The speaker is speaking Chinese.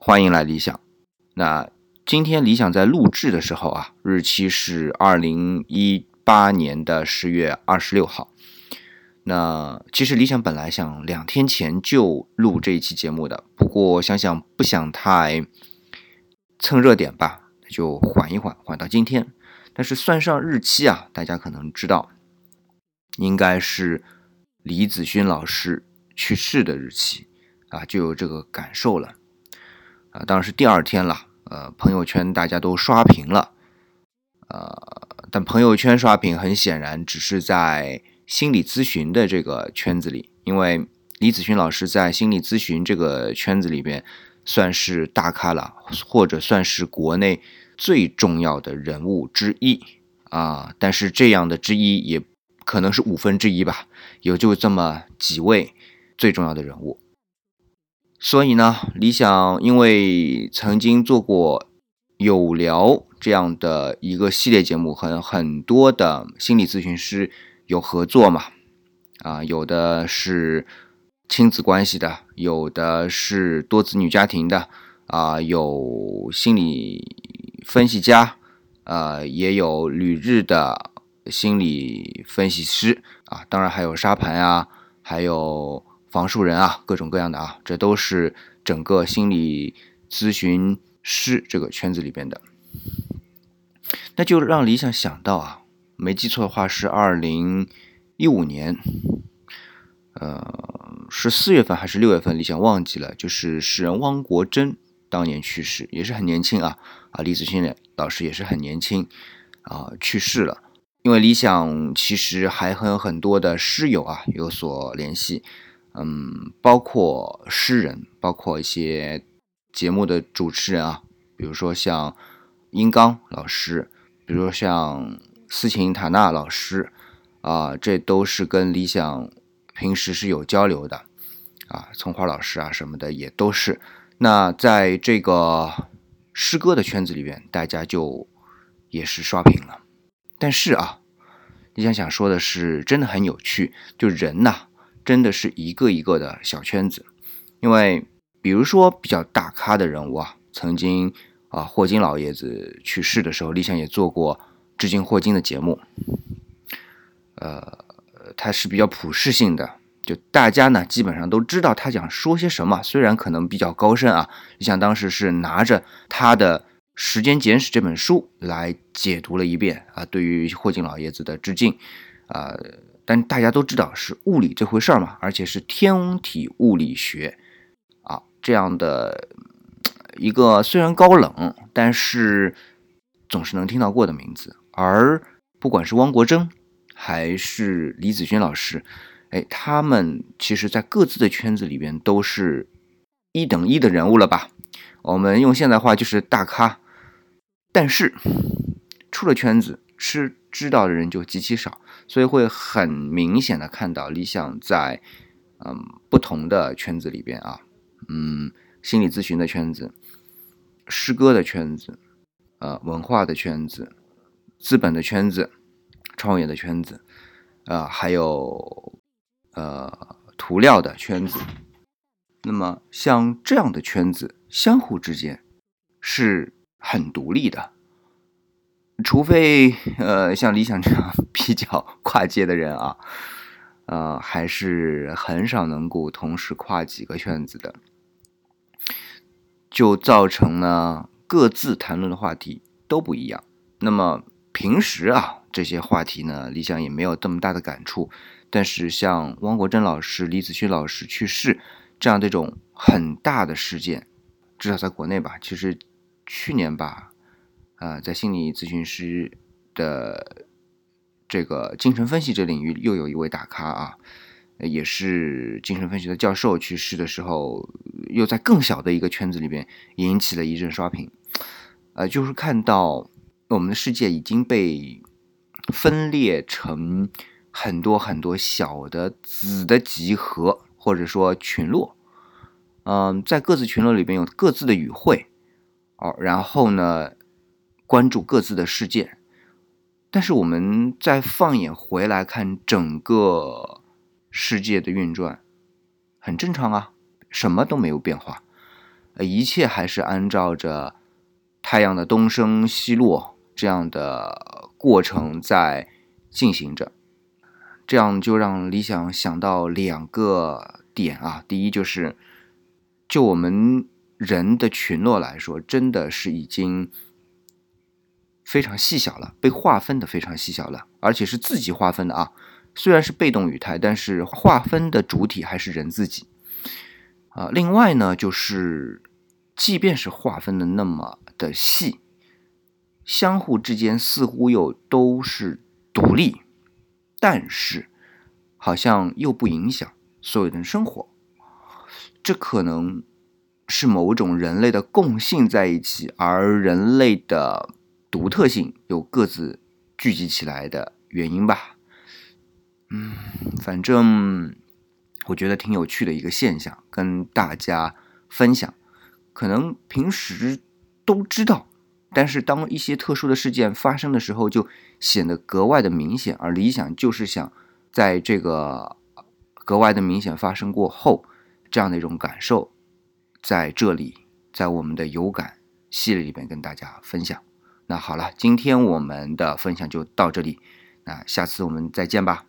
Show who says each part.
Speaker 1: 欢迎来理想。那今天理想在录制的时候啊，日期是二零一八年的十月二十六号。那其实理想本来想两天前就录这一期节目的，不过想想不想太蹭热点吧，就缓一缓，缓到今天。但是算上日期啊，大家可能知道，应该是李子勋老师去世的日期啊，就有这个感受了啊。当然是第二天了，呃，朋友圈大家都刷屏了，呃，但朋友圈刷屏很显然只是在。心理咨询的这个圈子里，因为李子勋老师在心理咨询这个圈子里边算是大咖了，或者算是国内最重要的人物之一啊。但是这样的之一也可能是五分之一吧，有就这么几位最重要的人物。所以呢，理想因为曾经做过有聊这样的一个系列节目，和很多的心理咨询师。有合作嘛？啊，有的是亲子关系的，有的是多子女家庭的，啊，有心理分析家，呃，也有旅日的心理分析师啊，当然还有沙盘啊，还有房树人啊，各种各样的啊，这都是整个心理咨询师这个圈子里边的。那就让理想想到啊。没记错的话是二零一五年，呃，是四月份还是六月份？李想忘记了。就是诗人汪国真当年去世，也是很年轻啊啊！李子勋老师也是很年轻啊去世了。因为理想其实还和很多的诗友啊有所联系，嗯，包括诗人，包括一些节目的主持人啊，比如说像殷刚老师，比如说像。斯琴塔纳老师，啊，这都是跟理想平时是有交流的，啊，葱花老师啊什么的也都是。那在这个诗歌的圈子里边，大家就也是刷屏了。但是啊，你想想说的是，真的很有趣，就人呐，真的是一个一个的小圈子。因为比如说比较大咖的人物啊，曾经啊霍金老爷子去世的时候，李想也做过。致敬霍金的节目，呃，他是比较普世性的，就大家呢基本上都知道他想说些什么，虽然可能比较高深啊。你想当时是拿着他的《时间简史》这本书来解读了一遍啊，对于霍金老爷子的致敬啊。但大家都知道是物理这回事儿嘛，而且是天体物理学啊这样的一个虽然高冷，但是总是能听到过的名字。而不管是汪国真还是李子勋老师，哎，他们其实，在各自的圈子里边都是一等一的人物了吧？我们用现代话就是大咖。但是出了圈子，吃知道的人就极其少，所以会很明显的看到理想在嗯不同的圈子里边啊，嗯，心理咨询的圈子、诗歌的圈子、呃，文化的圈子。资本的圈子，创业的圈子，啊，还有呃涂料的圈子。那么像这样的圈子，相互之间是很独立的，除非呃像理想这样 比较跨界的人啊，呃，还是很少能够同时跨几个圈子的，就造成呢各自谈论的话题都不一样。那么。平时啊，这些话题呢，理想也没有这么大的感触。但是像汪国真老师、李子勋老师去世这样这种很大的事件，至少在国内吧，其实去年吧，啊，在心理咨询师的这个精神分析这领域，又有一位大咖啊，也是精神分析的教授去世的时候，又在更小的一个圈子里边引起了一阵刷屏。呃，就是看到。我们的世界已经被分裂成很多很多小的子的集合，或者说群落。嗯，在各自群落里边有各自的语汇，哦，然后呢，关注各自的世界。但是我们再放眼回来看整个世界的运转，很正常啊，什么都没有变化。呃，一切还是按照着太阳的东升西落这样的过程在进行着。这样就让理想想到两个点啊，第一就是，就我们人的群落来说，真的是已经非常细小了，被划分的非常细小了，而且是自己划分的啊。虽然是被动语态，但是划分的主体还是人自己啊。另外呢，就是即便是划分的那么的细，相互之间似乎又都是独立。但是，好像又不影响所有人生活，这可能是某种人类的共性在一起，而人类的独特性又各自聚集起来的原因吧。嗯，反正我觉得挺有趣的一个现象，跟大家分享。可能平时都知道，但是当一些特殊的事件发生的时候，就。显得格外的明显，而理想就是想在这个格外的明显发生过后，这样的一种感受，在这里，在我们的有感系列里边跟大家分享。那好了，今天我们的分享就到这里，那下次我们再见吧。